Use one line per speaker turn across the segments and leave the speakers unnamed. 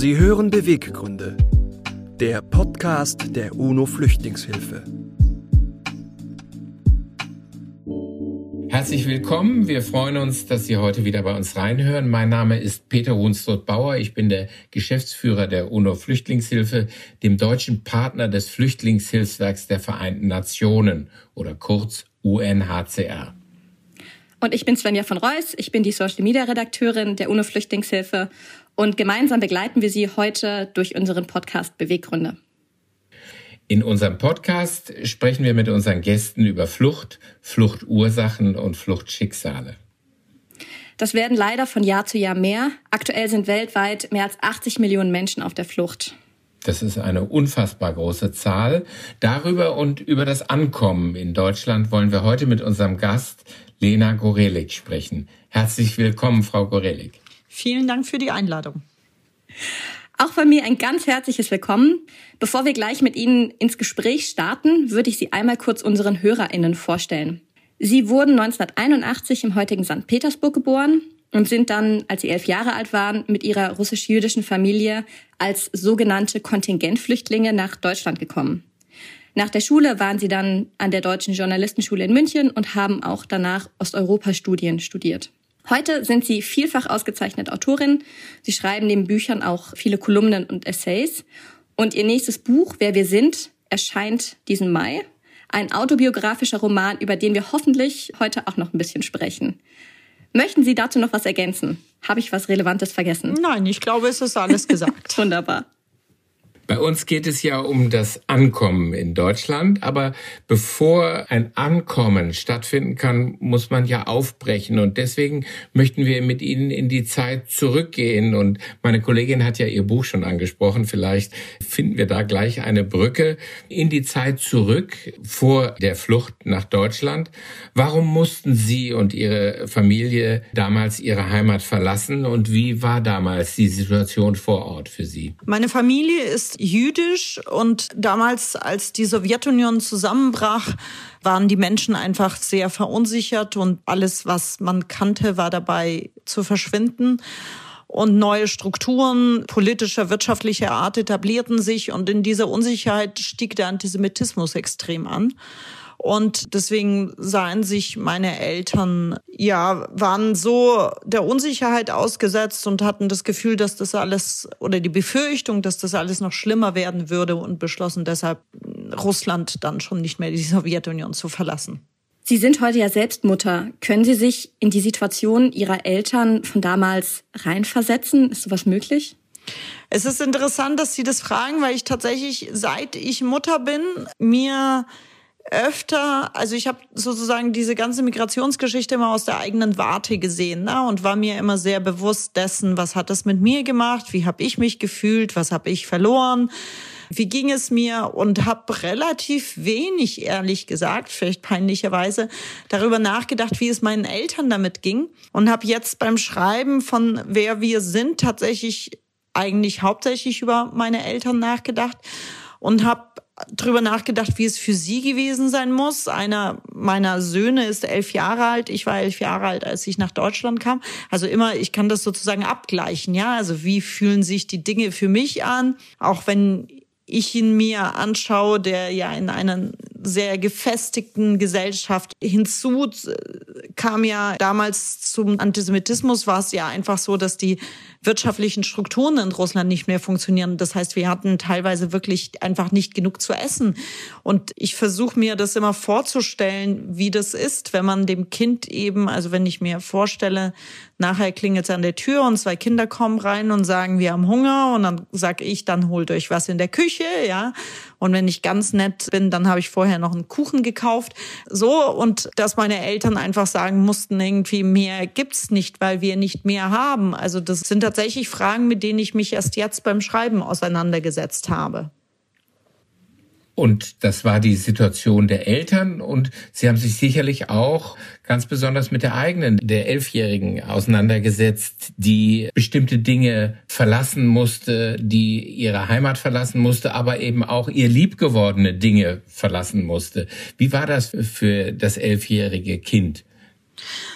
Sie hören Beweggründe, der Podcast der UNO Flüchtlingshilfe.
Herzlich willkommen. Wir freuen uns, dass Sie heute wieder bei uns reinhören. Mein Name ist Peter Hunsrott-Bauer. Ich bin der Geschäftsführer der UNO Flüchtlingshilfe, dem deutschen Partner des Flüchtlingshilfswerks der Vereinten Nationen oder kurz UNHCR.
Und ich bin Svenja von Reuss. Ich bin die Social Media Redakteurin der UNO Flüchtlingshilfe und gemeinsam begleiten wir Sie heute durch unseren Podcast Beweggründe.
In unserem Podcast sprechen wir mit unseren Gästen über Flucht, Fluchtursachen und Fluchtschicksale.
Das werden leider von Jahr zu Jahr mehr. Aktuell sind weltweit mehr als 80 Millionen Menschen auf der Flucht.
Das ist eine unfassbar große Zahl. Darüber und über das Ankommen in Deutschland wollen wir heute mit unserem Gast Lena Gorelik sprechen. Herzlich willkommen, Frau Gorelik.
Vielen Dank für die Einladung.
Auch von mir ein ganz herzliches Willkommen. Bevor wir gleich mit Ihnen ins Gespräch starten, würde ich Sie einmal kurz unseren HörerInnen vorstellen. Sie wurden 1981 im heutigen St. Petersburg geboren und sind dann, als sie elf Jahre alt waren, mit ihrer russisch-jüdischen Familie als sogenannte Kontingentflüchtlinge nach Deutschland gekommen. Nach der Schule waren sie dann an der Deutschen Journalistenschule in München und haben auch danach Osteuropa-Studien studiert. Heute sind sie vielfach ausgezeichnete Autorin. Sie schreiben neben Büchern auch viele Kolumnen und Essays. Und ihr nächstes Buch, Wer wir sind, erscheint diesen Mai. Ein autobiografischer Roman, über den wir hoffentlich heute auch noch ein bisschen sprechen. Möchten Sie dazu noch was ergänzen? Habe ich was Relevantes vergessen?
Nein, ich glaube, es ist alles gesagt.
Wunderbar.
Bei uns geht es ja um das Ankommen in Deutschland, aber bevor ein Ankommen stattfinden kann, muss man ja aufbrechen und deswegen möchten wir mit Ihnen in die Zeit zurückgehen und meine Kollegin hat ja ihr Buch schon angesprochen, vielleicht finden wir da gleich eine Brücke in die Zeit zurück vor der Flucht nach Deutschland. Warum mussten Sie und Ihre Familie damals Ihre Heimat verlassen und wie war damals die Situation vor Ort für Sie?
Meine Familie ist jüdisch und damals, als die Sowjetunion zusammenbrach, waren die Menschen einfach sehr verunsichert und alles, was man kannte, war dabei zu verschwinden. Und neue Strukturen politischer, wirtschaftlicher Art etablierten sich und in dieser Unsicherheit stieg der Antisemitismus extrem an. Und deswegen sahen sich meine Eltern, ja, waren so der Unsicherheit ausgesetzt und hatten das Gefühl, dass das alles oder die Befürchtung, dass das alles noch schlimmer werden würde und beschlossen deshalb Russland dann schon nicht mehr die Sowjetunion zu verlassen.
Sie sind heute ja selbst Mutter. Können Sie sich in die Situation Ihrer Eltern von damals reinversetzen? Ist sowas möglich?
Es ist interessant, dass Sie das fragen, weil ich tatsächlich, seit ich Mutter bin, mir öfter, also ich habe sozusagen diese ganze Migrationsgeschichte immer aus der eigenen Warte gesehen ne? und war mir immer sehr bewusst dessen, was hat das mit mir gemacht, wie habe ich mich gefühlt, was habe ich verloren, wie ging es mir und habe relativ wenig, ehrlich gesagt, vielleicht peinlicherweise, darüber nachgedacht, wie es meinen Eltern damit ging und habe jetzt beim Schreiben von Wer wir sind tatsächlich eigentlich hauptsächlich über meine Eltern nachgedacht und habe drüber nachgedacht, wie es für sie gewesen sein muss. Einer meiner Söhne ist elf Jahre alt. Ich war elf Jahre alt, als ich nach Deutschland kam. Also immer, ich kann das sozusagen abgleichen, ja. Also wie fühlen sich die Dinge für mich an? Auch wenn ich ihn mir anschaue, der ja in einer sehr gefestigten Gesellschaft hinzu kam ja damals zum Antisemitismus, war es ja einfach so, dass die wirtschaftlichen Strukturen in Russland nicht mehr funktionieren. Das heißt, wir hatten teilweise wirklich einfach nicht genug zu essen. Und ich versuche mir das immer vorzustellen, wie das ist, wenn man dem Kind eben, also wenn ich mir vorstelle, nachher klingelt es an der Tür und zwei Kinder kommen rein und sagen, wir haben Hunger und dann sag ich, dann holt euch was in der Küche, ja. Und wenn ich ganz nett bin, dann habe ich vorher noch einen Kuchen gekauft. So und dass meine Eltern einfach sagen mussten, irgendwie mehr gibt's nicht, weil wir nicht mehr haben. Also das sind tatsächlich Fragen, mit denen ich mich erst jetzt beim Schreiben auseinandergesetzt habe.
Und das war die Situation der Eltern und sie haben sich sicherlich auch ganz besonders mit der eigenen, der Elfjährigen auseinandergesetzt, die bestimmte Dinge verlassen musste, die ihre Heimat verlassen musste, aber eben auch ihr liebgewordene Dinge verlassen musste. Wie war das für das elfjährige Kind?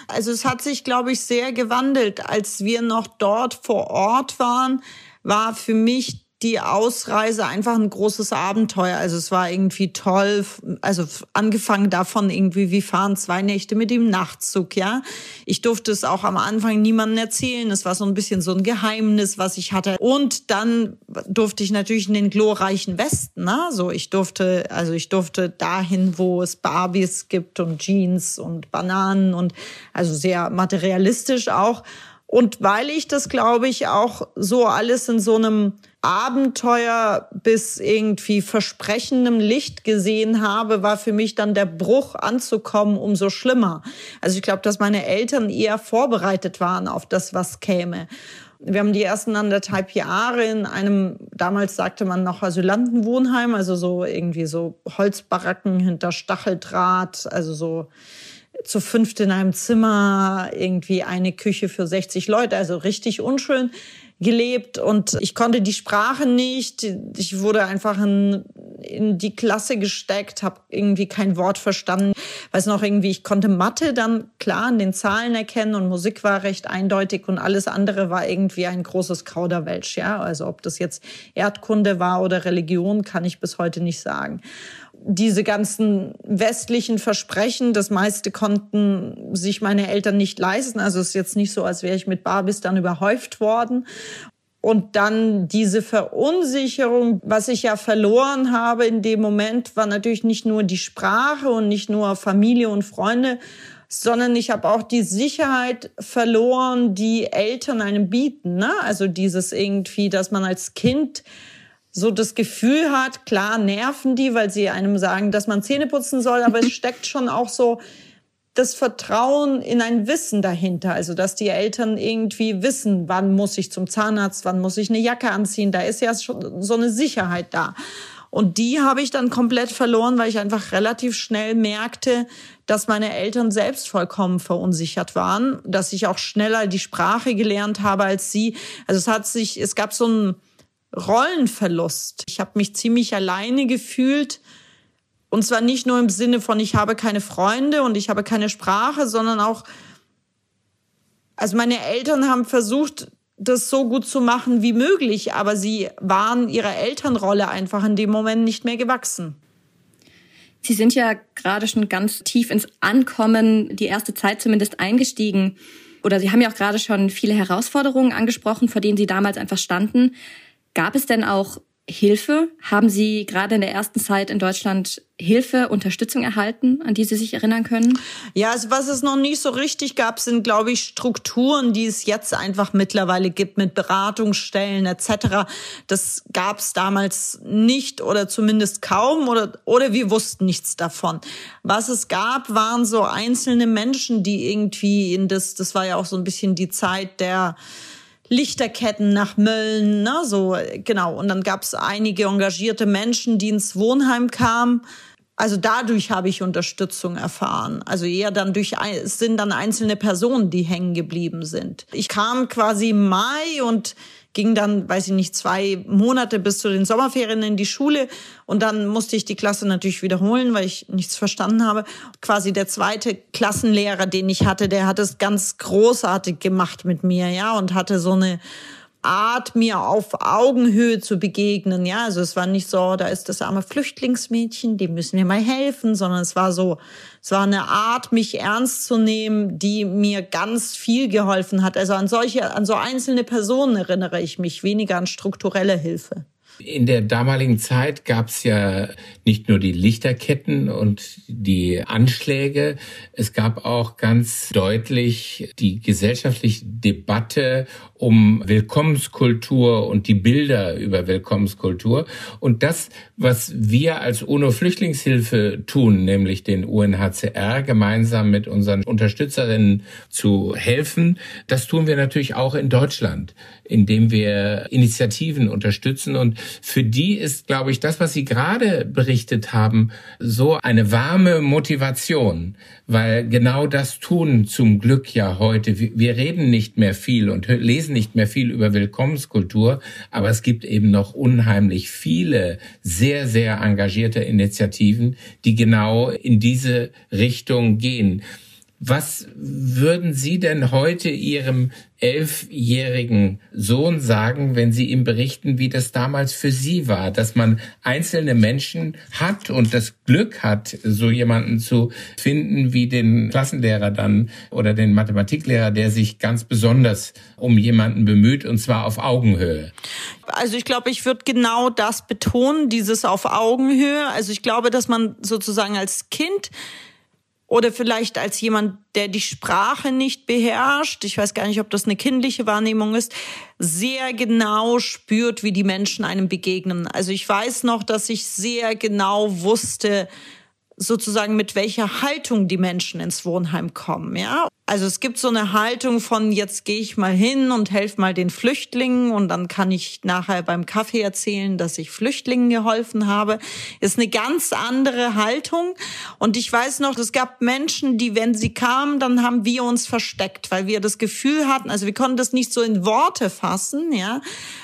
Also es hat sich, glaube ich, sehr gewandelt. Als wir noch dort vor Ort waren, war für mich die Ausreise einfach ein großes Abenteuer. Also es war irgendwie toll. Also angefangen davon irgendwie, wir fahren zwei Nächte mit dem Nachtzug, ja. Ich durfte es auch am Anfang niemandem erzählen. Es war so ein bisschen so ein Geheimnis, was ich hatte. Und dann durfte ich natürlich in den glorreichen Westen, ne? So, ich durfte, also ich durfte dahin, wo es Barbies gibt und Jeans und Bananen und also sehr materialistisch auch. Und weil ich das, glaube ich, auch so alles in so einem Abenteuer bis irgendwie versprechendem Licht gesehen habe, war für mich dann der Bruch anzukommen umso schlimmer. Also ich glaube, dass meine Eltern eher vorbereitet waren auf das, was käme. Wir haben die ersten anderthalb Jahre in einem, damals sagte man noch Asylantenwohnheim, also so irgendwie so Holzbaracken hinter Stacheldraht, also so zu fünft in einem Zimmer, irgendwie eine Küche für 60 Leute, also richtig unschön gelebt und ich konnte die Sprache nicht. Ich wurde einfach in, in die Klasse gesteckt, habe irgendwie kein Wort verstanden. Weiß noch irgendwie, ich konnte Mathe dann klar an den Zahlen erkennen und Musik war recht eindeutig und alles andere war irgendwie ein großes Kauderwelsch. Ja, also ob das jetzt Erdkunde war oder Religion, kann ich bis heute nicht sagen diese ganzen westlichen Versprechen, das meiste konnten sich meine Eltern nicht leisten. Also es ist jetzt nicht so, als wäre ich mit Barbies dann überhäuft worden. Und dann diese Verunsicherung, was ich ja verloren habe in dem Moment, war natürlich nicht nur die Sprache und nicht nur Familie und Freunde, sondern ich habe auch die Sicherheit verloren, die Eltern einem bieten. Ne? Also dieses irgendwie, dass man als Kind so das Gefühl hat, klar nerven die, weil sie einem sagen, dass man Zähne putzen soll, aber es steckt schon auch so das Vertrauen in ein Wissen dahinter. Also, dass die Eltern irgendwie wissen, wann muss ich zum Zahnarzt, wann muss ich eine Jacke anziehen. Da ist ja schon so eine Sicherheit da. Und die habe ich dann komplett verloren, weil ich einfach relativ schnell merkte, dass meine Eltern selbst vollkommen verunsichert waren, dass ich auch schneller die Sprache gelernt habe als sie. Also es hat sich, es gab so ein, Rollenverlust. Ich habe mich ziemlich alleine gefühlt. Und zwar nicht nur im Sinne von, ich habe keine Freunde und ich habe keine Sprache, sondern auch, also meine Eltern haben versucht, das so gut zu machen wie möglich, aber sie waren ihrer Elternrolle einfach in dem Moment nicht mehr gewachsen.
Sie sind ja gerade schon ganz tief ins Ankommen, die erste Zeit zumindest eingestiegen. Oder Sie haben ja auch gerade schon viele Herausforderungen angesprochen, vor denen Sie damals einfach standen. Gab es denn auch Hilfe? Haben Sie gerade in der ersten Zeit in Deutschland Hilfe, Unterstützung erhalten, an die Sie sich erinnern können?
Ja, also was es noch nicht so richtig gab, sind, glaube ich, Strukturen, die es jetzt einfach mittlerweile gibt mit Beratungsstellen etc. Das gab es damals nicht oder zumindest kaum oder, oder wir wussten nichts davon. Was es gab, waren so einzelne Menschen, die irgendwie in das, das war ja auch so ein bisschen die Zeit der Lichterketten nach Mölln, ne, so genau. Und dann gab es einige engagierte Menschen, die ins Wohnheim kamen. Also dadurch habe ich Unterstützung erfahren. Also eher dann durch, es sind dann einzelne Personen, die hängen geblieben sind. Ich kam quasi im Mai und ging dann, weiß ich nicht, zwei Monate bis zu den Sommerferien in die Schule und dann musste ich die Klasse natürlich wiederholen, weil ich nichts verstanden habe. Quasi der zweite Klassenlehrer, den ich hatte, der hat es ganz großartig gemacht mit mir, ja, und hatte so eine Art, mir auf Augenhöhe zu begegnen. Ja, also es war nicht so, da ist das arme Flüchtlingsmädchen, dem müssen wir mal helfen, sondern es war so, es war eine Art, mich ernst zu nehmen, die mir ganz viel geholfen hat. Also an solche, an so einzelne Personen erinnere ich mich, weniger an strukturelle Hilfe.
In der damaligen Zeit gab es ja nicht nur die Lichterketten und die Anschläge, es gab auch ganz deutlich die gesellschaftliche Debatte um Willkommenskultur und die Bilder über Willkommenskultur. Und das, was wir als UNO-Flüchtlingshilfe tun, nämlich den UNHCR gemeinsam mit unseren Unterstützerinnen zu helfen, das tun wir natürlich auch in Deutschland, indem wir Initiativen unterstützen. Und für die ist, glaube ich, das, was Sie gerade berichtet haben, so eine warme Motivation, weil genau das tun zum Glück ja heute. Wir reden nicht mehr viel und lesen nicht mehr viel über Willkommenskultur, aber es gibt eben noch unheimlich viele sehr, sehr engagierte Initiativen, die genau in diese Richtung gehen. Was würden Sie denn heute Ihrem elfjährigen Sohn sagen, wenn Sie ihm berichten, wie das damals für Sie war, dass man einzelne Menschen hat und das Glück hat, so jemanden zu finden wie den Klassenlehrer dann oder den Mathematiklehrer, der sich ganz besonders um jemanden bemüht und zwar auf Augenhöhe?
Also ich glaube, ich würde genau das betonen, dieses auf Augenhöhe. Also ich glaube, dass man sozusagen als Kind oder vielleicht als jemand, der die Sprache nicht beherrscht, ich weiß gar nicht, ob das eine kindliche Wahrnehmung ist, sehr genau spürt, wie die Menschen einem begegnen. Also ich weiß noch, dass ich sehr genau wusste, sozusagen mit welcher Haltung die Menschen ins Wohnheim kommen, ja. Also es gibt so eine Haltung von jetzt gehe ich mal hin und helfe mal den Flüchtlingen und dann kann ich nachher beim Kaffee erzählen, dass ich Flüchtlingen geholfen habe. Ist eine ganz andere Haltung und ich weiß noch, es gab Menschen, die wenn sie kamen, dann haben wir uns versteckt, weil wir das Gefühl hatten, also wir konnten das nicht so in Worte fassen, ja,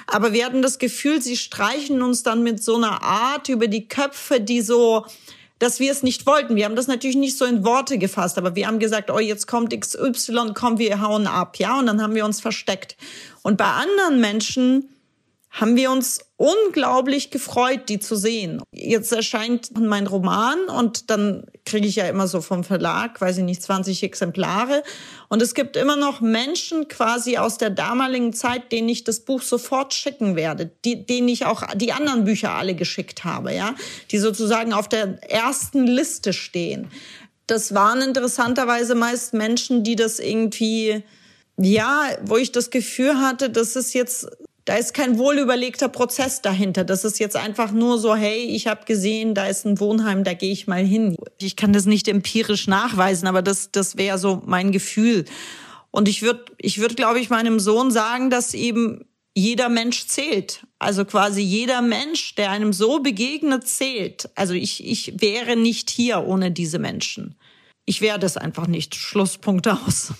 aber wir hatten das Gefühl, sie streichen uns dann mit so einer Art über die Köpfe, die so dass wir es nicht wollten. Wir haben das natürlich nicht so in Worte gefasst, aber wir haben gesagt, oh, jetzt kommt XY, komm, wir hauen ab, ja, und dann haben wir uns versteckt. Und bei anderen Menschen haben wir uns unglaublich gefreut, die zu sehen. Jetzt erscheint mein Roman und dann kriege ich ja immer so vom Verlag, weiß ich nicht, 20 Exemplare. Und es gibt immer noch Menschen quasi aus der damaligen Zeit, denen ich das Buch sofort schicken werde, die, denen ich auch die anderen Bücher alle geschickt habe, ja, die sozusagen auf der ersten Liste stehen. Das waren interessanterweise meist Menschen, die das irgendwie ja, wo ich das Gefühl hatte, das ist jetzt da ist kein wohlüberlegter Prozess dahinter. Das ist jetzt einfach nur so, hey, ich habe gesehen, da ist ein Wohnheim, da gehe ich mal hin. Ich kann das nicht empirisch nachweisen, aber das, das wäre so mein Gefühl. Und ich würde, ich würde, glaube ich, meinem Sohn sagen, dass eben jeder Mensch zählt. Also quasi jeder Mensch, der einem so begegnet, zählt. Also ich, ich wäre nicht hier ohne diese Menschen. Ich wäre das einfach nicht. Schlusspunkt aus.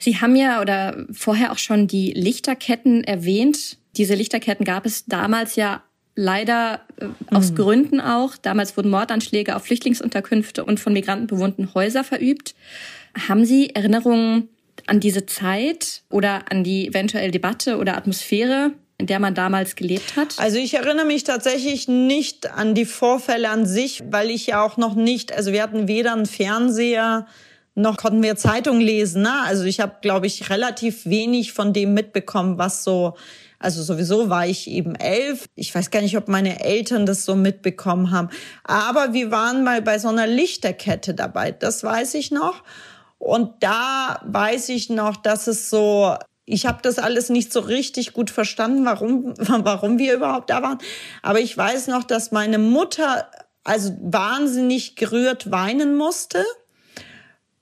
Sie haben ja oder vorher auch schon die Lichterketten erwähnt. Diese Lichterketten gab es damals ja leider äh, aus mhm. Gründen auch. Damals wurden Mordanschläge auf Flüchtlingsunterkünfte und von Migranten bewohnten Häuser verübt. Haben Sie Erinnerungen an diese Zeit oder an die eventuelle Debatte oder Atmosphäre, in der man damals gelebt hat?
Also ich erinnere mich tatsächlich nicht an die Vorfälle an sich, weil ich ja auch noch nicht, also wir hatten weder einen Fernseher noch konnten wir Zeitung lesen. Ne? Also ich habe, glaube ich, relativ wenig von dem mitbekommen, was so also sowieso war ich eben elf. Ich weiß gar nicht, ob meine Eltern das so mitbekommen haben. Aber wir waren mal bei so einer Lichterkette dabei. Das weiß ich noch. Und da weiß ich noch, dass es so, ich habe das alles nicht so richtig gut verstanden, warum, warum wir überhaupt da waren. Aber ich weiß noch, dass meine Mutter also wahnsinnig gerührt weinen musste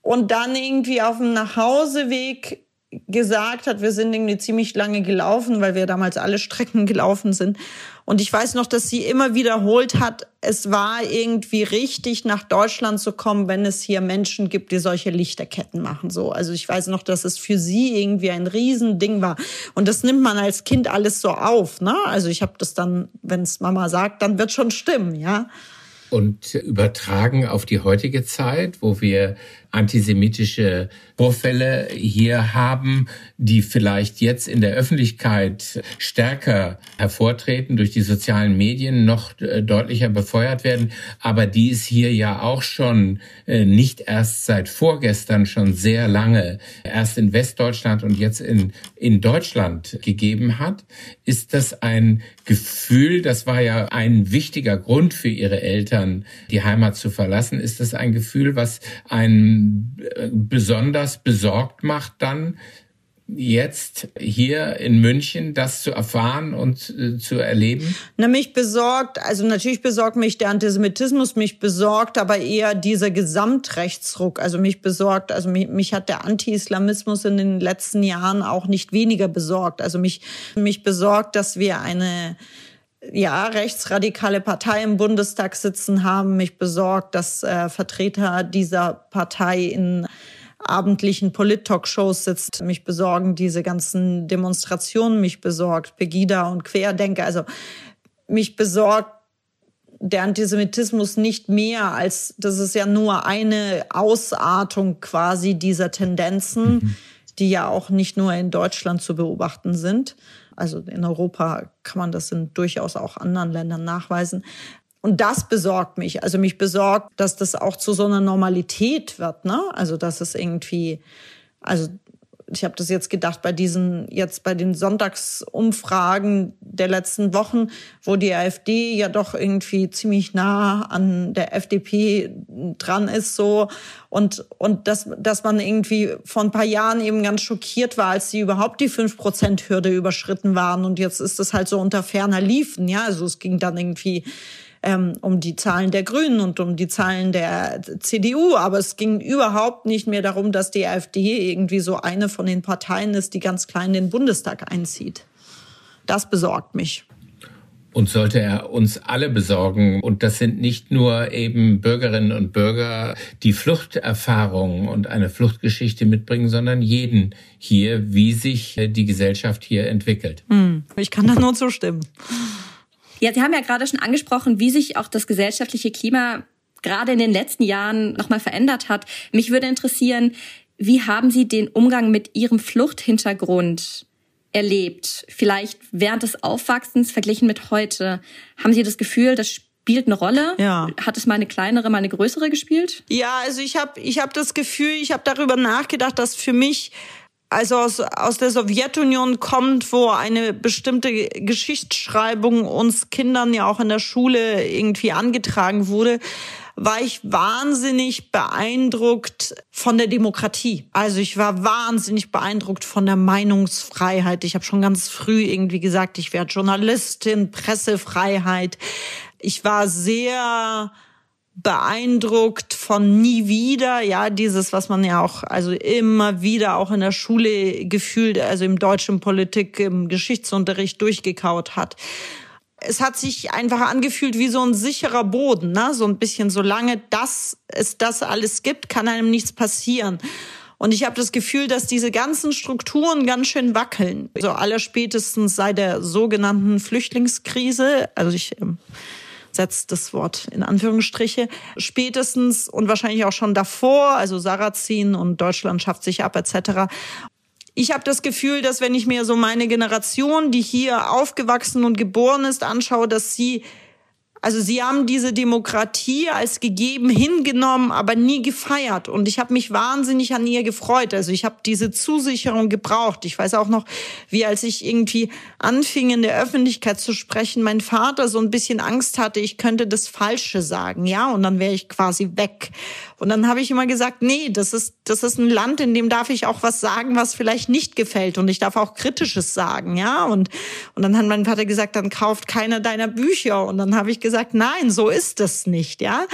und dann irgendwie auf dem Nachhauseweg gesagt hat, wir sind irgendwie ziemlich lange gelaufen, weil wir damals alle Strecken gelaufen sind. Und ich weiß noch, dass sie immer wiederholt hat, es war irgendwie richtig, nach Deutschland zu kommen, wenn es hier Menschen gibt, die solche Lichterketten machen. So, also ich weiß noch, dass es für sie irgendwie ein Riesending war. Und das nimmt man als Kind alles so auf. Ne? Also ich habe das dann, wenn es Mama sagt, dann wird schon stimmen, ja
und übertragen auf die heutige Zeit, wo wir antisemitische Vorfälle hier haben, die vielleicht jetzt in der Öffentlichkeit stärker hervortreten, durch die sozialen Medien noch äh, deutlicher befeuert werden, aber die es hier ja auch schon äh, nicht erst seit vorgestern schon sehr lange, erst in Westdeutschland und jetzt in, in Deutschland gegeben hat. Ist das ein Gefühl, das war ja ein wichtiger Grund für Ihre Eltern, die Heimat zu verlassen, ist das ein Gefühl, was besonders besorgt macht dann, jetzt hier in München das zu erfahren und äh, zu erleben?
Na, mich besorgt, also natürlich besorgt mich der Antisemitismus, mich besorgt aber eher dieser Gesamtrechtsruck. Also mich besorgt, also mich, mich hat der Anti-Islamismus in den letzten Jahren auch nicht weniger besorgt. Also mich, mich besorgt, dass wir eine ja, rechtsradikale Partei im Bundestag sitzen haben, mich besorgt, dass äh, Vertreter dieser Partei in abendlichen Polit-Talkshows sitzt. Mich besorgen diese ganzen Demonstrationen, mich besorgt Pegida und Querdenker. Also mich besorgt der Antisemitismus nicht mehr als, das ist ja nur eine Ausartung quasi dieser Tendenzen, mhm. die ja auch nicht nur in Deutschland zu beobachten sind. Also in Europa kann man das in durchaus auch anderen Ländern nachweisen. Und das besorgt mich. Also mich besorgt, dass das auch zu so einer Normalität wird. Ne? Also dass es irgendwie, also ich habe das jetzt gedacht bei diesen, jetzt bei den Sonntagsumfragen der letzten Wochen, wo die AfD ja doch irgendwie ziemlich nah an der FDP dran ist, so. Und, und dass, dass man irgendwie vor ein paar Jahren eben ganz schockiert war, als sie überhaupt die 5%-Hürde überschritten waren. Und jetzt ist das halt so unter ferner Liefen, ja. Also es ging dann irgendwie ähm, um die Zahlen der Grünen und um die Zahlen der CDU. Aber es ging überhaupt nicht mehr darum, dass die AfD irgendwie so eine von den Parteien ist, die ganz klein den Bundestag einzieht. Das besorgt mich.
Und sollte er uns alle besorgen. Und das sind nicht nur eben Bürgerinnen und Bürger, die Fluchterfahrungen und eine Fluchtgeschichte mitbringen, sondern jeden hier, wie sich die Gesellschaft hier entwickelt.
Hm, ich kann da nur zustimmen.
Ja, Sie haben ja gerade schon angesprochen, wie sich auch das gesellschaftliche Klima gerade in den letzten Jahren nochmal verändert hat. Mich würde interessieren, wie haben Sie den Umgang mit Ihrem Fluchthintergrund erlebt? Vielleicht während des Aufwachsens verglichen mit heute. Haben Sie das Gefühl, das spielt eine Rolle?
Ja.
Hat es mal eine kleinere, mal eine größere gespielt?
Ja, also ich habe ich hab das Gefühl, ich habe darüber nachgedacht, dass für mich also aus, aus der Sowjetunion kommt, wo eine bestimmte Geschichtsschreibung uns Kindern ja auch in der Schule irgendwie angetragen wurde, war ich wahnsinnig beeindruckt von der Demokratie. Also ich war wahnsinnig beeindruckt von der Meinungsfreiheit. Ich habe schon ganz früh irgendwie gesagt, ich werde Journalistin, Pressefreiheit. Ich war sehr beeindruckt von nie wieder, ja, dieses, was man ja auch, also immer wieder auch in der Schule gefühlt, also im deutschen Politik, im Geschichtsunterricht durchgekaut hat. Es hat sich einfach angefühlt wie so ein sicherer Boden, ne? so ein bisschen, solange das, es das alles gibt, kann einem nichts passieren. Und ich habe das Gefühl, dass diese ganzen Strukturen ganz schön wackeln. So allerspätestens seit der sogenannten Flüchtlingskrise, also ich ähm, setzt das Wort in Anführungsstriche, spätestens und wahrscheinlich auch schon davor, also Sarrazin und Deutschland schafft sich ab etc. Ich habe das Gefühl, dass wenn ich mir so meine Generation, die hier aufgewachsen und geboren ist, anschaue, dass sie also sie haben diese Demokratie als gegeben hingenommen, aber nie gefeiert. Und ich habe mich wahnsinnig an ihr gefreut. Also ich habe diese Zusicherung gebraucht. Ich weiß auch noch, wie als ich irgendwie anfing in der Öffentlichkeit zu sprechen, mein Vater so ein bisschen Angst hatte, ich könnte das Falsche sagen, ja, und dann wäre ich quasi weg. Und dann habe ich immer gesagt, nee, das ist das ist ein Land, in dem darf ich auch was sagen, was vielleicht nicht gefällt und ich darf auch kritisches sagen, ja. Und und dann hat mein Vater gesagt, dann kauft keiner deiner Bücher. Und dann habe ich gesagt, nein, so ist es nicht, ja.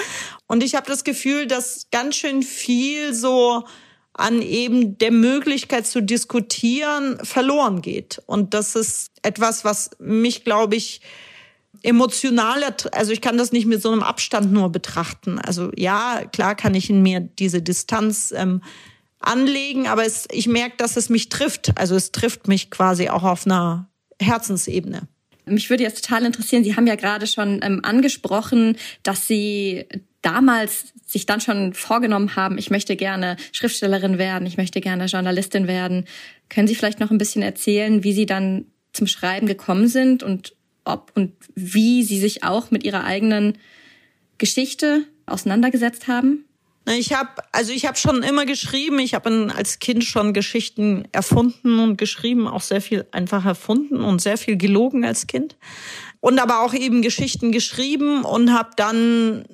Und ich habe das Gefühl, dass ganz schön viel so an eben der Möglichkeit zu diskutieren verloren geht. Und das ist etwas, was mich, glaube ich, emotionaler, also ich kann das nicht mit so einem Abstand nur betrachten. Also ja, klar kann ich in mir diese Distanz ähm, anlegen, aber es, ich merke, dass es mich trifft. Also es trifft mich quasi auch auf einer Herzensebene.
Mich würde jetzt total interessieren, Sie haben ja gerade schon ähm, angesprochen, dass Sie damals sich dann schon vorgenommen haben, ich möchte gerne Schriftstellerin werden, ich möchte gerne Journalistin werden. Können Sie vielleicht noch ein bisschen erzählen, wie Sie dann zum Schreiben gekommen sind und ob und wie Sie sich auch mit Ihrer eigenen Geschichte auseinandergesetzt haben?
Ich habe also ich habe schon immer geschrieben. Ich habe als Kind schon Geschichten erfunden und geschrieben, auch sehr viel einfach erfunden und sehr viel gelogen als Kind und aber auch eben Geschichten geschrieben und habe dann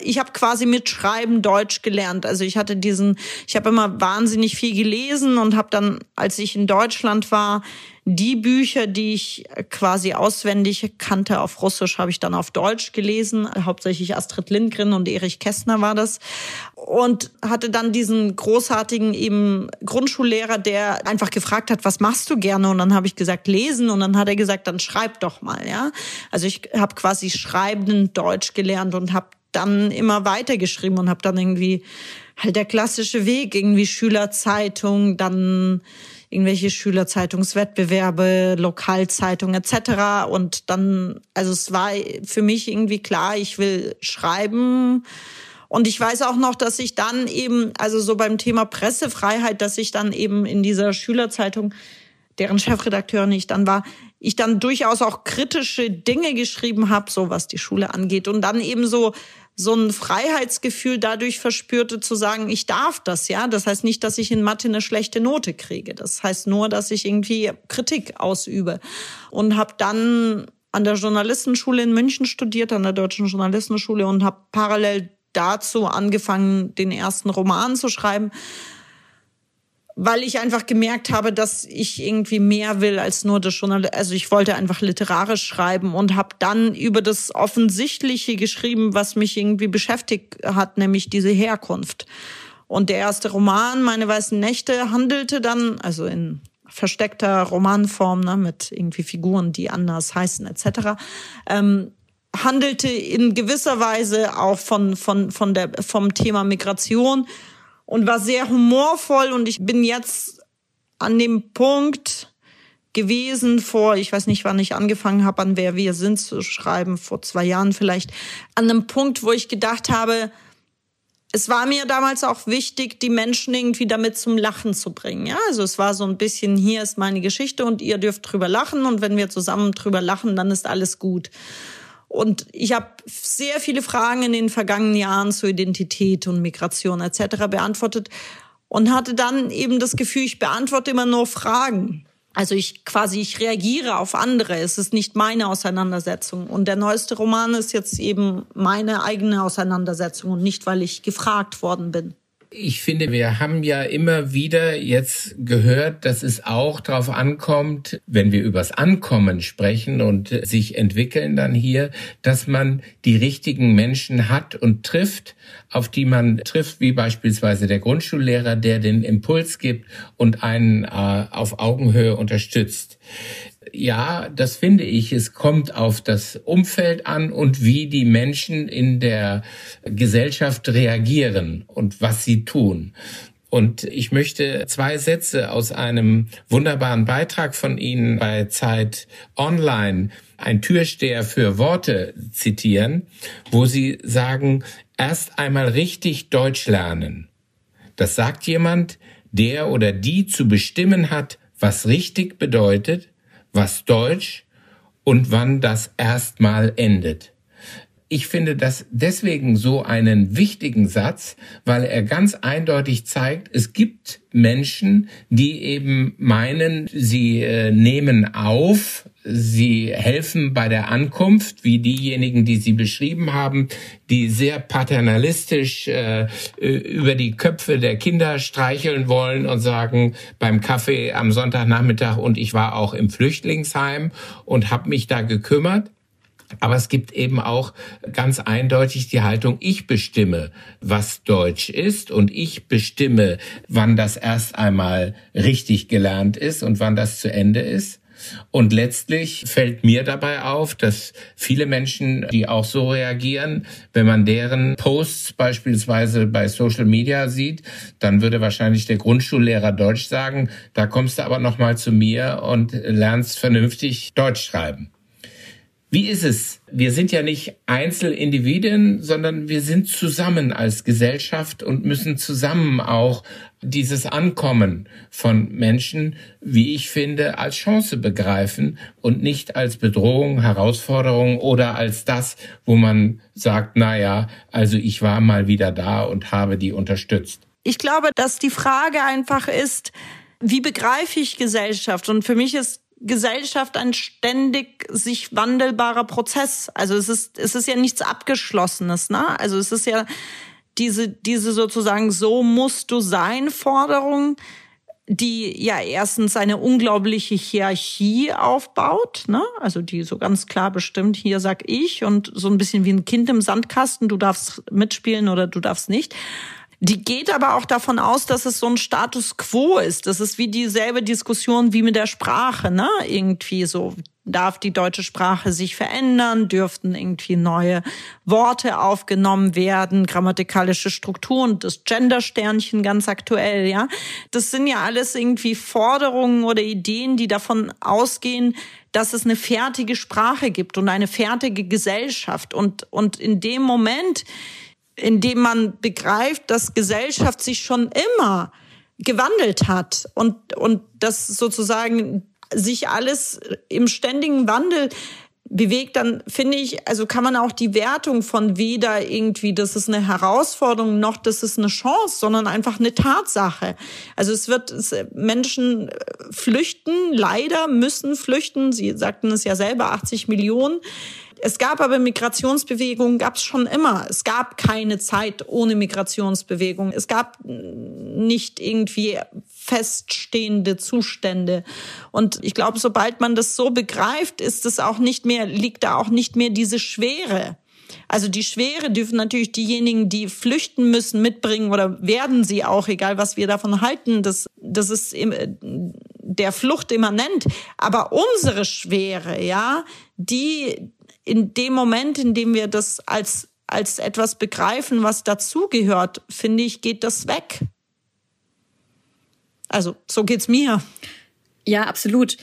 ich habe quasi mit Schreiben Deutsch gelernt. Also ich hatte diesen, ich habe immer wahnsinnig viel gelesen und habe dann, als ich in Deutschland war, die Bücher, die ich quasi auswendig kannte auf Russisch, habe ich dann auf Deutsch gelesen. Hauptsächlich Astrid Lindgren und Erich Kästner war das. Und hatte dann diesen großartigen eben Grundschullehrer, der einfach gefragt hat, was machst du gerne? Und dann habe ich gesagt, lesen. Und dann hat er gesagt, dann schreib doch mal. Ja, Also ich habe quasi schreibenden Deutsch gelernt und habe dann immer weitergeschrieben und habe dann irgendwie halt der klassische Weg, irgendwie Schülerzeitung, dann irgendwelche Schülerzeitungswettbewerbe, Lokalzeitungen etc. Und dann, also es war für mich irgendwie klar, ich will schreiben. Und ich weiß auch noch, dass ich dann eben, also so beim Thema Pressefreiheit, dass ich dann eben in dieser Schülerzeitung, deren Chefredakteurin ich dann war, ich dann durchaus auch kritische Dinge geschrieben habe, so was die Schule angeht. Und dann eben so so ein Freiheitsgefühl dadurch verspürte zu sagen, ich darf das, ja. Das heißt nicht, dass ich in Mathe eine schlechte Note kriege. Das heißt nur, dass ich irgendwie Kritik ausübe. Und habe dann an der Journalistenschule in München studiert, an der Deutschen Journalistenschule und habe parallel dazu angefangen, den ersten Roman zu schreiben weil ich einfach gemerkt habe, dass ich irgendwie mehr will als nur das Journal. Also ich wollte einfach literarisch schreiben und habe dann über das Offensichtliche geschrieben, was mich irgendwie beschäftigt hat, nämlich diese Herkunft. Und der erste Roman, Meine weißen Nächte, handelte dann, also in versteckter Romanform, ne, mit irgendwie Figuren, die anders heißen, etc., ähm, handelte in gewisser Weise auch von, von, von der, vom Thema Migration und war sehr humorvoll und ich bin jetzt an dem Punkt gewesen vor, ich weiß nicht, wann ich angefangen habe, an wer wir sind zu schreiben, vor zwei Jahren vielleicht, an einem Punkt, wo ich gedacht habe, es war mir damals auch wichtig, die Menschen irgendwie damit zum Lachen zu bringen. Ja, also es war so ein bisschen, hier ist meine Geschichte und ihr dürft drüber lachen und wenn wir zusammen drüber lachen, dann ist alles gut. Und ich habe sehr viele Fragen in den vergangenen Jahren zur Identität und Migration etc. beantwortet und hatte dann eben das Gefühl, ich beantworte immer nur Fragen. Also ich quasi, ich reagiere auf andere. Es ist nicht meine Auseinandersetzung. Und der neueste Roman ist jetzt eben meine eigene Auseinandersetzung und nicht, weil ich gefragt worden bin.
Ich finde, wir haben ja immer wieder jetzt gehört, dass es auch darauf ankommt, wenn wir übers Ankommen sprechen und sich entwickeln dann hier, dass man die richtigen Menschen hat und trifft, auf die man trifft, wie beispielsweise der Grundschullehrer, der den Impuls gibt und einen äh, auf Augenhöhe unterstützt ja, das finde ich. Es kommt auf das Umfeld an und wie die Menschen in der Gesellschaft reagieren und was sie tun. Und ich möchte zwei Sätze aus einem wunderbaren Beitrag von Ihnen bei Zeit Online, ein Türsteher für Worte, zitieren, wo Sie sagen, erst einmal richtig Deutsch lernen. Das sagt jemand, der oder die zu bestimmen hat, was richtig bedeutet, was Deutsch und wann das erstmal endet. Ich finde das deswegen so einen wichtigen Satz, weil er ganz eindeutig zeigt, es gibt Menschen, die eben meinen, sie äh, nehmen auf, sie helfen bei der Ankunft, wie diejenigen, die Sie beschrieben haben, die sehr paternalistisch äh, über die Köpfe der Kinder streicheln wollen und sagen, beim Kaffee am Sonntagnachmittag und ich war auch im Flüchtlingsheim und habe mich da gekümmert. Aber es gibt eben auch ganz eindeutig die Haltung, ich bestimme, was Deutsch ist und ich bestimme, wann das erst einmal richtig gelernt ist und wann das zu Ende ist. Und letztlich fällt mir dabei auf, dass viele Menschen, die auch so reagieren, wenn man deren Posts beispielsweise bei Social Media sieht, dann würde wahrscheinlich der Grundschullehrer Deutsch sagen, da kommst du aber noch mal zu mir und lernst vernünftig Deutsch schreiben. Wie ist es? Wir sind ja nicht Einzelindividuen, sondern wir sind zusammen als Gesellschaft und müssen zusammen auch dieses Ankommen von Menschen, wie ich finde, als Chance begreifen und nicht als Bedrohung, Herausforderung oder als das, wo man sagt, na ja, also ich war mal wieder da und habe die unterstützt.
Ich glaube, dass die Frage einfach ist, wie begreife ich Gesellschaft? Und für mich ist Gesellschaft ein ständig sich wandelbarer Prozess. Also es ist, es ist ja nichts Abgeschlossenes, ne? Also es ist ja diese, diese sozusagen so musst du sein Forderung, die ja erstens eine unglaubliche Hierarchie aufbaut, ne? Also die so ganz klar bestimmt, hier sag ich und so ein bisschen wie ein Kind im Sandkasten, du darfst mitspielen oder du darfst nicht. Die geht aber auch davon aus, dass es so ein Status quo ist. Das ist wie dieselbe Diskussion wie mit der Sprache, ne? Irgendwie so. darf die deutsche Sprache sich verändern, dürften irgendwie neue Worte aufgenommen werden, grammatikalische Strukturen, das Gendersternchen ganz aktuell, ja. Das sind ja alles irgendwie Forderungen oder Ideen, die davon ausgehen, dass es eine fertige Sprache gibt und eine fertige Gesellschaft. Und, und in dem Moment, in dem man begreift, dass Gesellschaft sich schon immer gewandelt hat und, und das sozusagen sich alles im ständigen Wandel bewegt, dann finde ich, also kann man auch die Wertung von weder irgendwie, das ist eine Herausforderung noch das ist eine Chance, sondern einfach eine Tatsache. Also es wird es, Menschen flüchten, leider müssen flüchten. Sie sagten es ja selber, 80 Millionen. Es gab aber Migrationsbewegungen, gab es schon immer. Es gab keine Zeit ohne Migrationsbewegung. Es gab nicht irgendwie feststehende Zustände. Und ich glaube, sobald man das so begreift, ist es auch nicht mehr, liegt da auch nicht mehr diese Schwere. Also die Schwere dürfen natürlich diejenigen, die flüchten müssen, mitbringen oder werden sie auch, egal was wir davon halten. Das, das ist der Flucht immanent. Aber unsere Schwere, ja, die, in dem Moment, in dem wir das als, als etwas begreifen, was dazugehört, finde ich, geht das weg. Also, so geht's mir.
Ja, absolut.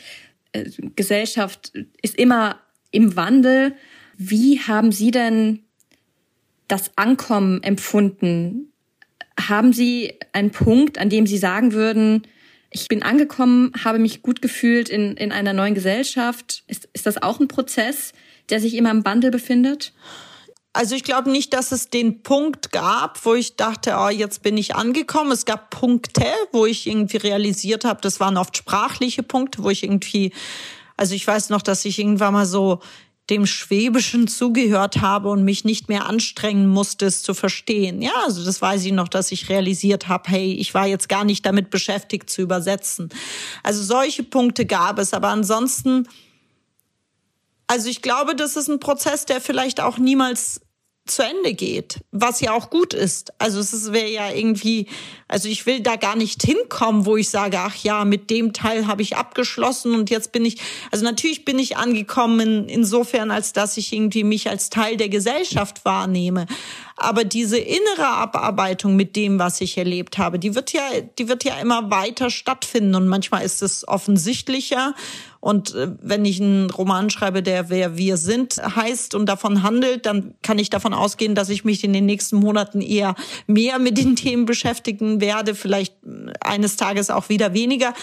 Äh, Gesellschaft ist immer im Wandel. Wie haben Sie denn das Ankommen empfunden? Haben Sie einen Punkt, an dem Sie sagen würden, ich bin angekommen, habe mich gut gefühlt in, in einer neuen Gesellschaft? Ist, ist das auch ein Prozess? der sich immer im Wandel befindet?
Also ich glaube nicht, dass es den Punkt gab, wo ich dachte, oh, jetzt bin ich angekommen. Es gab Punkte, wo ich irgendwie realisiert habe, das waren oft sprachliche Punkte, wo ich irgendwie, also ich weiß noch, dass ich irgendwann mal so dem Schwäbischen zugehört habe und mich nicht mehr anstrengen musste, es zu verstehen. Ja, also das weiß ich noch, dass ich realisiert habe, hey, ich war jetzt gar nicht damit beschäftigt zu übersetzen. Also solche Punkte gab es, aber ansonsten also ich glaube, das ist ein Prozess, der vielleicht auch niemals zu Ende geht, was ja auch gut ist. Also es wäre ja irgendwie, also ich will da gar nicht hinkommen, wo ich sage, ach ja, mit dem Teil habe ich abgeschlossen und jetzt bin ich, also natürlich bin ich angekommen insofern, als dass ich irgendwie mich als Teil der Gesellschaft wahrnehme. Aber diese innere Abarbeitung mit dem, was ich erlebt habe, die wird ja, die wird ja immer weiter stattfinden und manchmal ist es offensichtlicher und äh, wenn ich einen Roman schreibe, der Wer wir sind heißt und davon handelt, dann kann ich davon ausgehen, dass ich mich in den nächsten Monaten eher mehr mit den Themen beschäftigen werde, vielleicht äh, eines Tages auch wieder weniger.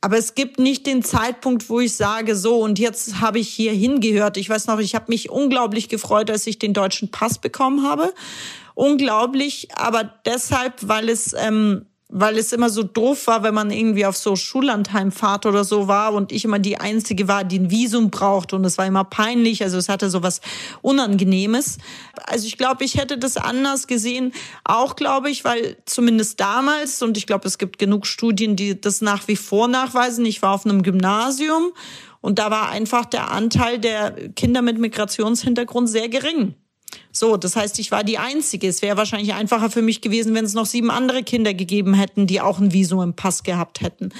Aber es gibt nicht den Zeitpunkt, wo ich sage, so und jetzt habe ich hier hingehört. Ich weiß noch, ich habe mich unglaublich gefreut, als ich den deutschen Pass bekommen habe. Unglaublich, aber deshalb, weil es ähm, weil es immer so doof war, wenn man irgendwie auf so Schullandheimfahrt oder so war und ich immer die Einzige war, die ein Visum braucht und es war immer peinlich, also es hatte so was Unangenehmes. Also ich glaube, ich hätte das anders gesehen, auch glaube ich, weil zumindest damals, und ich glaube, es gibt genug Studien, die das nach wie vor nachweisen, ich war auf einem Gymnasium und da war einfach der Anteil der Kinder mit Migrationshintergrund sehr gering. So, das heißt, ich war die Einzige. Es wäre wahrscheinlich einfacher für mich gewesen, wenn es noch sieben andere Kinder gegeben hätten, die auch ein Visum im Pass gehabt hätten.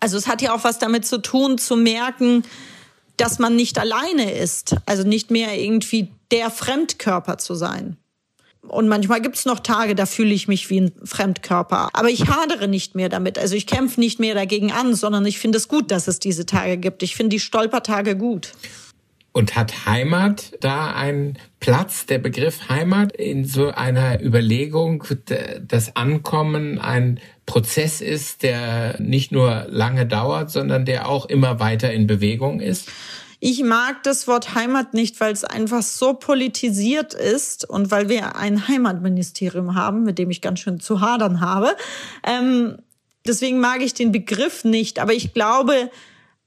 Also es hat ja auch was damit zu tun, zu merken, dass man nicht alleine ist. Also nicht mehr irgendwie der Fremdkörper zu sein. Und manchmal gibt's noch Tage, da fühle ich mich wie ein Fremdkörper. Aber ich hadere nicht mehr damit. Also ich kämpfe nicht mehr dagegen an, sondern ich finde es gut, dass es diese Tage gibt. Ich finde die Stolpertage gut.
Und hat Heimat da einen Platz, der Begriff Heimat in so einer Überlegung, dass Ankommen ein Prozess ist, der nicht nur lange dauert, sondern der auch immer weiter in Bewegung ist?
Ich mag das Wort Heimat nicht, weil es einfach so politisiert ist und weil wir ein Heimatministerium haben, mit dem ich ganz schön zu hadern habe. Ähm, deswegen mag ich den Begriff nicht. Aber ich glaube,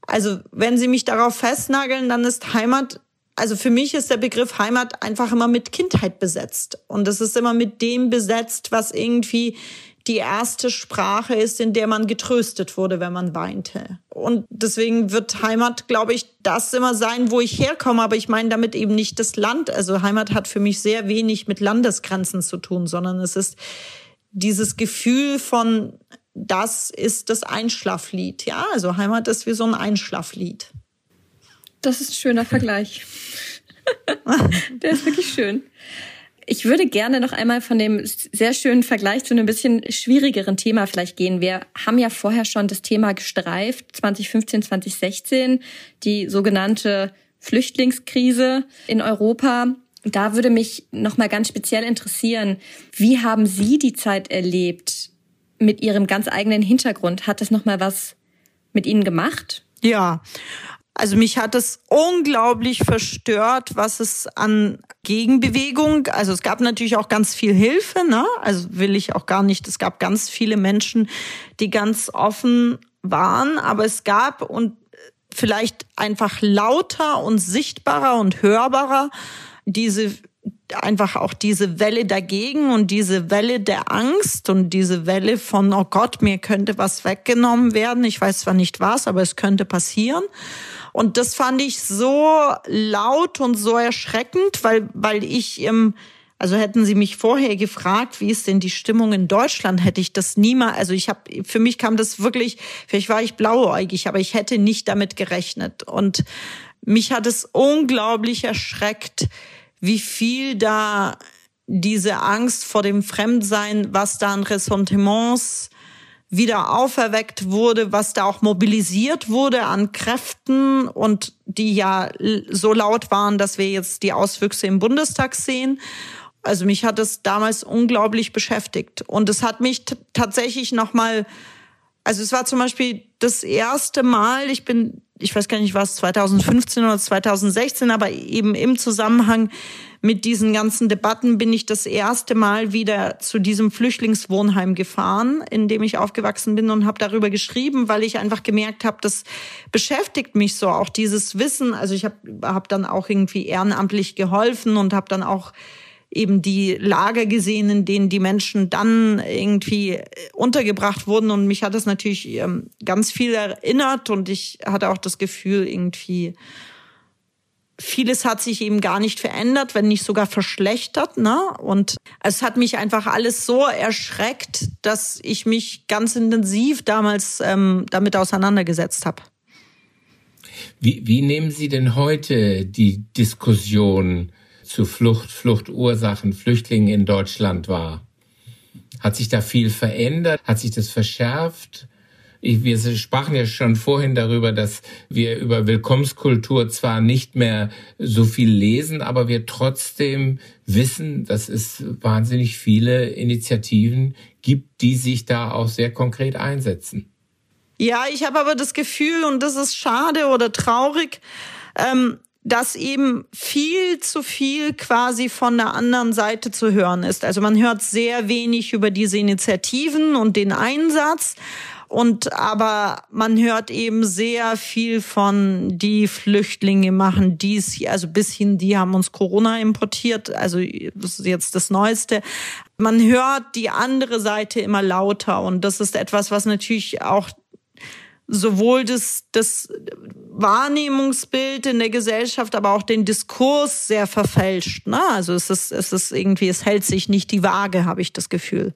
also wenn Sie mich darauf festnageln, dann ist Heimat, also für mich ist der Begriff Heimat einfach immer mit Kindheit besetzt. Und es ist immer mit dem besetzt, was irgendwie die erste Sprache ist, in der man getröstet wurde, wenn man weinte. Und deswegen wird Heimat, glaube ich, das immer sein, wo ich herkomme. Aber ich meine damit eben nicht das Land. Also Heimat hat für mich sehr wenig mit Landesgrenzen zu tun, sondern es ist dieses Gefühl von das ist das Einschlaflied. Ja, also Heimat ist wie so ein Einschlaflied.
Das ist ein schöner Vergleich. Der ist wirklich schön. Ich würde gerne noch einmal von dem sehr schönen Vergleich zu einem bisschen schwierigeren Thema vielleicht gehen. Wir haben ja vorher schon das Thema gestreift, 2015, 2016, die sogenannte Flüchtlingskrise in Europa. Da würde mich noch mal ganz speziell interessieren, wie haben Sie die Zeit erlebt mit Ihrem ganz eigenen Hintergrund? Hat das noch mal was mit Ihnen gemacht?
Ja, also mich hat es unglaublich verstört, was es an Gegenbewegung, also es gab natürlich auch ganz viel Hilfe, ne? Also will ich auch gar nicht, es gab ganz viele Menschen, die ganz offen waren, aber es gab und vielleicht einfach lauter und sichtbarer und hörbarer diese einfach auch diese Welle dagegen und diese Welle der Angst und diese Welle von, oh Gott, mir könnte was weggenommen werden. Ich weiß zwar nicht was, aber es könnte passieren. Und das fand ich so laut und so erschreckend, weil, weil ich im, also hätten Sie mich vorher gefragt, wie ist denn die Stimmung in Deutschland, hätte ich das niemals, also ich habe, für mich kam das wirklich, vielleicht war ich blauäugig, aber ich hätte nicht damit gerechnet. Und mich hat es unglaublich erschreckt, wie viel da diese Angst vor dem Fremdsein, was da an Ressentiments wieder auferweckt wurde, was da auch mobilisiert wurde an Kräften und die ja so laut waren, dass wir jetzt die Auswüchse im Bundestag sehen. Also mich hat es damals unglaublich beschäftigt und es hat mich tatsächlich noch mal, also es war zum Beispiel das erste Mal, ich bin, ich weiß gar nicht was, 2015 oder 2016, aber eben im Zusammenhang mit diesen ganzen Debatten bin ich das erste Mal wieder zu diesem Flüchtlingswohnheim gefahren, in dem ich aufgewachsen bin und habe darüber geschrieben, weil ich einfach gemerkt habe, das beschäftigt mich so, auch dieses Wissen. Also ich habe hab dann auch irgendwie ehrenamtlich geholfen und habe dann auch eben die Lager gesehen, in denen die Menschen dann irgendwie untergebracht wurden. Und mich hat das natürlich ähm, ganz viel erinnert und ich hatte auch das Gefühl, irgendwie, vieles hat sich eben gar nicht verändert, wenn nicht sogar verschlechtert. Ne? Und es hat mich einfach alles so erschreckt, dass ich mich ganz intensiv damals ähm, damit auseinandergesetzt habe.
Wie, wie nehmen Sie denn heute die Diskussion zu Flucht, Fluchtursachen, Flüchtlingen in Deutschland wahr? Hat sich da viel verändert? Hat sich das verschärft? wir sprachen ja schon vorhin darüber, dass wir über Willkommenskultur zwar nicht mehr so viel lesen, aber wir trotzdem wissen, dass es wahnsinnig viele Initiativen gibt, die sich da auch sehr konkret einsetzen.
Ja, ich habe aber das Gefühl, und das ist schade oder traurig, ähm, dass eben viel zu viel quasi von der anderen Seite zu hören ist. Also man hört sehr wenig über diese Initiativen und den Einsatz. Und aber man hört eben sehr viel von die Flüchtlinge machen dies, also bis hin, die haben uns Corona importiert, also das ist jetzt das Neueste. Man hört die andere Seite immer lauter und das ist etwas, was natürlich auch sowohl das, das Wahrnehmungsbild in der Gesellschaft, aber auch den Diskurs sehr verfälscht. Ne? Also es ist, es ist irgendwie, es hält sich nicht die Waage, habe ich das Gefühl.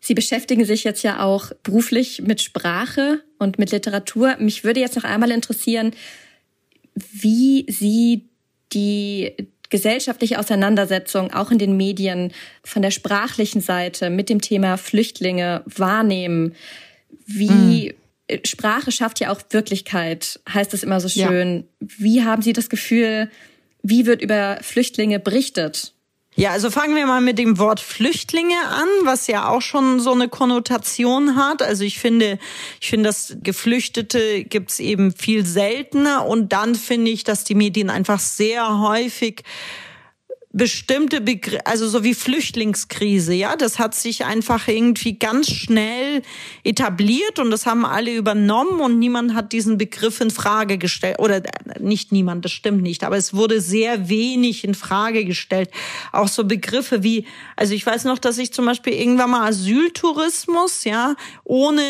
Sie beschäftigen sich jetzt ja auch beruflich mit Sprache und mit Literatur. Mich würde jetzt noch einmal interessieren, wie Sie die gesellschaftliche Auseinandersetzung auch in den Medien von der sprachlichen Seite mit dem Thema Flüchtlinge wahrnehmen. Wie mhm. Sprache schafft ja auch Wirklichkeit, heißt es immer so schön. Ja. Wie haben Sie das Gefühl, wie wird über Flüchtlinge berichtet?
Ja, also fangen wir mal mit dem Wort Flüchtlinge an, was ja auch schon so eine Konnotation hat. Also ich finde, ich finde, dass Geflüchtete gibt's eben viel seltener und dann finde ich, dass die Medien einfach sehr häufig bestimmte Begriffe, also so wie Flüchtlingskrise, ja, das hat sich einfach irgendwie ganz schnell etabliert und das haben alle übernommen und niemand hat diesen Begriff in Frage gestellt oder nicht niemand, das stimmt nicht, aber es wurde sehr wenig in Frage gestellt. Auch so Begriffe wie, also ich weiß noch, dass ich zum Beispiel irgendwann mal Asyltourismus, ja, ohne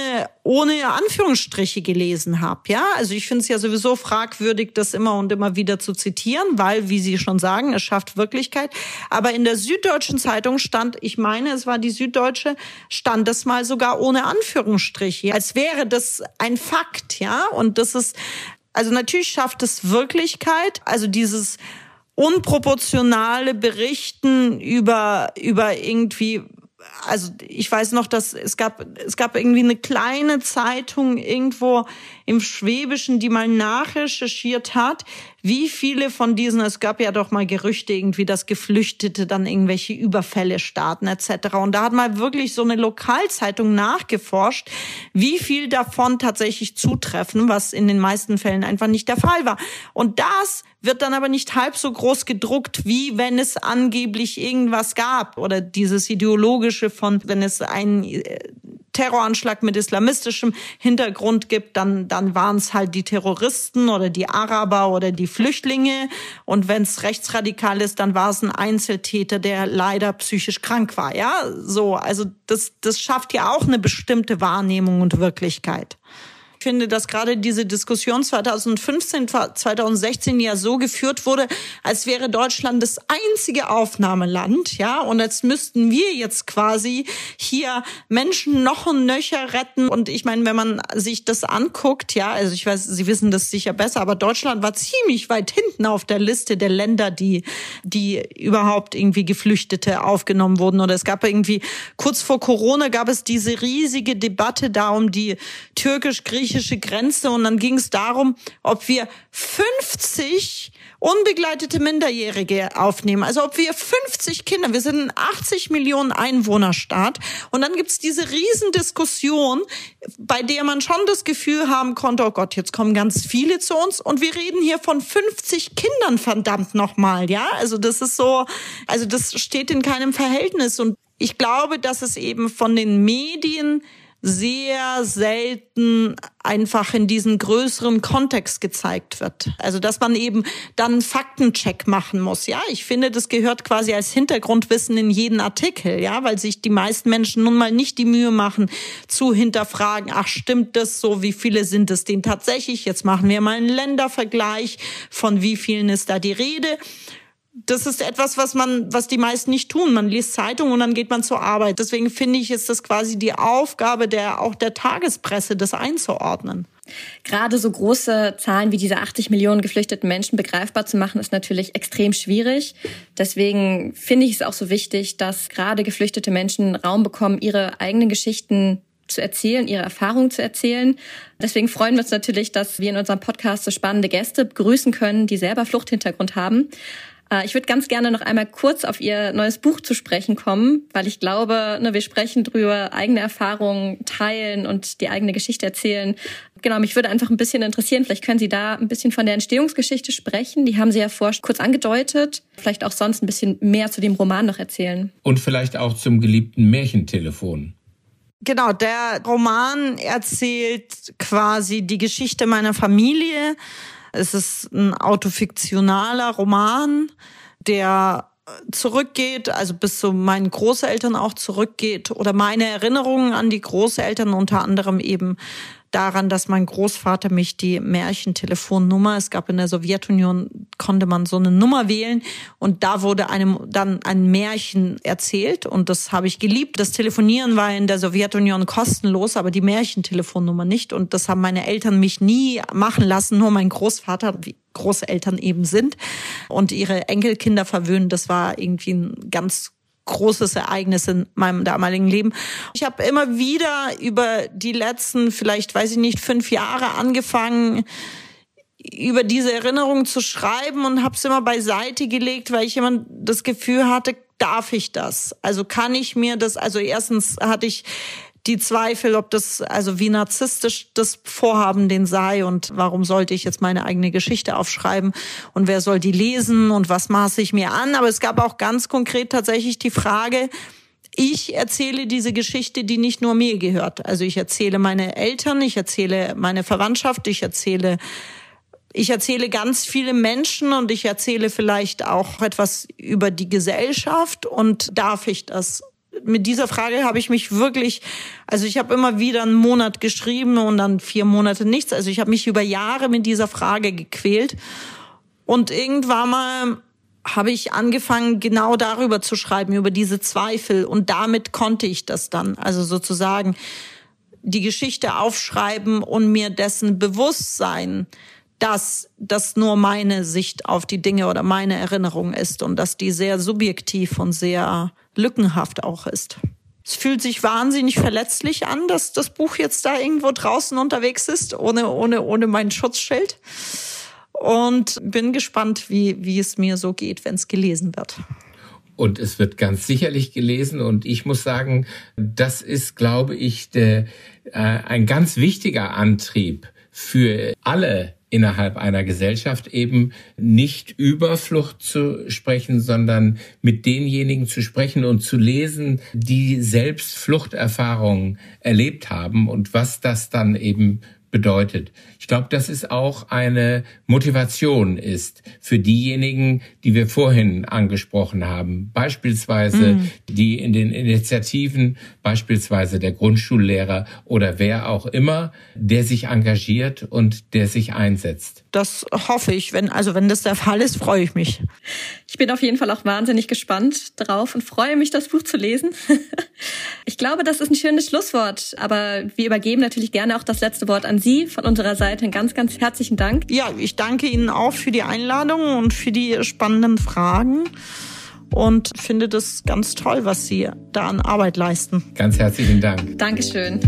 ohne Anführungsstriche gelesen habe. Ja, also ich finde es ja sowieso fragwürdig, das immer und immer wieder zu zitieren, weil, wie Sie schon sagen, es schafft Wirklichkeit. Aber in der Süddeutschen Zeitung stand, ich meine, es war die Süddeutsche, stand das mal sogar ohne Anführungsstriche, als wäre das ein Fakt. Ja, und das ist Also natürlich schafft es Wirklichkeit, also dieses unproportionale Berichten über, über irgendwie also ich weiß noch, dass es gab, es gab irgendwie eine kleine Zeitung irgendwo im Schwäbischen, die mal nachrecherchiert hat, wie viele von diesen, es gab ja doch mal Gerüchte irgendwie, dass Geflüchtete dann irgendwelche Überfälle starten etc. Und da hat mal wirklich so eine Lokalzeitung nachgeforscht, wie viel davon tatsächlich zutreffen, was in den meisten Fällen einfach nicht der Fall war. Und das wird dann aber nicht halb so groß gedruckt, wie wenn es angeblich irgendwas gab oder dieses ideologische von, wenn es ein äh, Terroranschlag mit islamistischem Hintergrund gibt, dann, dann waren es halt die Terroristen oder die Araber oder die Flüchtlinge. Und wenn es rechtsradikal ist, dann war es ein Einzeltäter, der leider psychisch krank war. Ja, so, also das, das schafft ja auch eine bestimmte Wahrnehmung und Wirklichkeit finde, dass gerade diese Diskussion 2015, 2016 ja so geführt wurde, als wäre Deutschland das einzige Aufnahmeland, ja, und als müssten wir jetzt quasi hier Menschen noch und nöcher retten. Und ich meine, wenn man sich das anguckt, ja, also ich weiß, Sie wissen das sicher besser, aber Deutschland war ziemlich weit hinten auf der Liste der Länder, die, die überhaupt irgendwie Geflüchtete aufgenommen wurden. Oder es gab irgendwie, kurz vor Corona gab es diese riesige Debatte da um die türkisch-griechische griechische Grenze und dann ging es darum, ob wir 50 unbegleitete Minderjährige aufnehmen. Also ob wir 50 Kinder, wir sind ein 80 Millionen Einwohnerstaat und dann gibt's diese Riesendiskussion, bei der man schon das Gefühl haben konnte, oh Gott, jetzt kommen ganz viele zu uns und wir reden hier von 50 Kindern verdammt nochmal, ja? Also das ist so, also das steht in keinem Verhältnis und ich glaube, dass es eben von den Medien sehr selten einfach in diesen größeren Kontext gezeigt wird. Also dass man eben dann Faktencheck machen muss. Ja, ich finde, das gehört quasi als Hintergrundwissen in jeden Artikel, ja, weil sich die meisten Menschen nun mal nicht die Mühe machen zu hinterfragen, ach stimmt das so, wie viele sind es denn tatsächlich? Jetzt machen wir mal einen Ländervergleich, von wie vielen ist da die Rede das ist etwas, was man, was die meisten nicht tun. Man liest Zeitung und dann geht man zur Arbeit. Deswegen finde ich, ist das quasi die Aufgabe der, auch der Tagespresse, das einzuordnen.
Gerade so große Zahlen wie diese 80 Millionen geflüchteten Menschen begreifbar zu machen, ist natürlich extrem schwierig. Deswegen finde ich es auch so wichtig, dass gerade geflüchtete Menschen Raum bekommen, ihre eigenen Geschichten zu erzählen, ihre Erfahrungen zu erzählen. Deswegen freuen wir uns natürlich, dass wir in unserem Podcast so spannende Gäste begrüßen können, die selber Fluchthintergrund haben. Äh, ich würde ganz gerne noch einmal kurz auf Ihr neues Buch zu sprechen kommen, weil ich glaube, ne, wir sprechen drüber, eigene Erfahrungen teilen und die eigene Geschichte erzählen. Genau, mich würde einfach ein bisschen interessieren, vielleicht können Sie da ein bisschen von der Entstehungsgeschichte sprechen. Die haben Sie ja vorher kurz angedeutet. Vielleicht auch sonst ein bisschen mehr zu dem Roman noch erzählen.
Und vielleicht auch zum geliebten Märchentelefon.
Genau, der Roman erzählt quasi die Geschichte meiner Familie es ist ein autofiktionaler Roman, der zurückgeht, also bis zu meinen Großeltern auch zurückgeht oder meine Erinnerungen an die Großeltern unter anderem eben daran, dass mein Großvater mich die Märchentelefonnummer, es gab in der Sowjetunion, konnte man so eine Nummer wählen und da wurde einem dann ein Märchen erzählt und das habe ich geliebt. Das Telefonieren war in der Sowjetunion kostenlos, aber die Märchentelefonnummer nicht und das haben meine Eltern mich nie machen lassen, nur mein Großvater, wie Großeltern eben sind und ihre Enkelkinder verwöhnen. Das war irgendwie ein ganz großes Ereignis in meinem damaligen Leben. Ich habe immer wieder über die letzten, vielleicht weiß ich nicht, fünf Jahre angefangen, über diese Erinnerung zu schreiben und habe es immer beiseite gelegt, weil ich immer das Gefühl hatte, darf ich das? Also kann ich mir das, also erstens hatte ich die Zweifel, ob das, also wie narzisstisch das Vorhaben den sei und warum sollte ich jetzt meine eigene Geschichte aufschreiben und wer soll die lesen und was maße ich mir an. Aber es gab auch ganz konkret tatsächlich die Frage, ich erzähle diese Geschichte, die nicht nur mir gehört. Also ich erzähle meine Eltern, ich erzähle meine Verwandtschaft, ich erzähle ich erzähle ganz viele Menschen und ich erzähle vielleicht auch etwas über die Gesellschaft und darf ich das? Mit dieser Frage habe ich mich wirklich, also ich habe immer wieder einen Monat geschrieben und dann vier Monate nichts. Also ich habe mich über Jahre mit dieser Frage gequält. Und irgendwann mal habe ich angefangen, genau darüber zu schreiben, über diese Zweifel. Und damit konnte ich das dann. Also sozusagen die Geschichte aufschreiben und mir dessen bewusst sein, dass das nur meine Sicht auf die Dinge oder meine Erinnerung ist und dass die sehr subjektiv und sehr lückenhaft auch ist. Es fühlt sich wahnsinnig verletzlich an, dass das Buch jetzt da irgendwo draußen unterwegs ist, ohne, ohne, ohne mein Schutzschild. Und bin gespannt, wie, wie es mir so geht, wenn es gelesen wird.
Und es wird ganz sicherlich gelesen. Und ich muss sagen, das ist, glaube ich, der, äh, ein ganz wichtiger Antrieb für alle innerhalb einer Gesellschaft eben nicht über Flucht zu sprechen, sondern mit denjenigen zu sprechen und zu lesen, die selbst Fluchterfahrungen erlebt haben und was das dann eben bedeutet. Ich glaube, dass es auch eine Motivation ist für diejenigen, die wir vorhin angesprochen haben. Beispielsweise mhm. die in den Initiativen, beispielsweise der Grundschullehrer oder wer auch immer, der sich engagiert und der sich einsetzt.
Das hoffe ich. Wenn, also wenn das der Fall ist, freue ich mich.
Ich bin auf jeden Fall auch wahnsinnig gespannt drauf und freue mich, das Buch zu lesen. Ich glaube, das ist ein schönes Schlusswort, aber wir übergeben natürlich gerne auch das letzte Wort an Sie von unserer Seite. Einen ganz, ganz herzlichen Dank.
Ja, ich danke Ihnen auch für die Einladung und für die spannenden Fragen und finde das ganz toll, was Sie da an Arbeit leisten.
Ganz herzlichen Dank.
Dankeschön.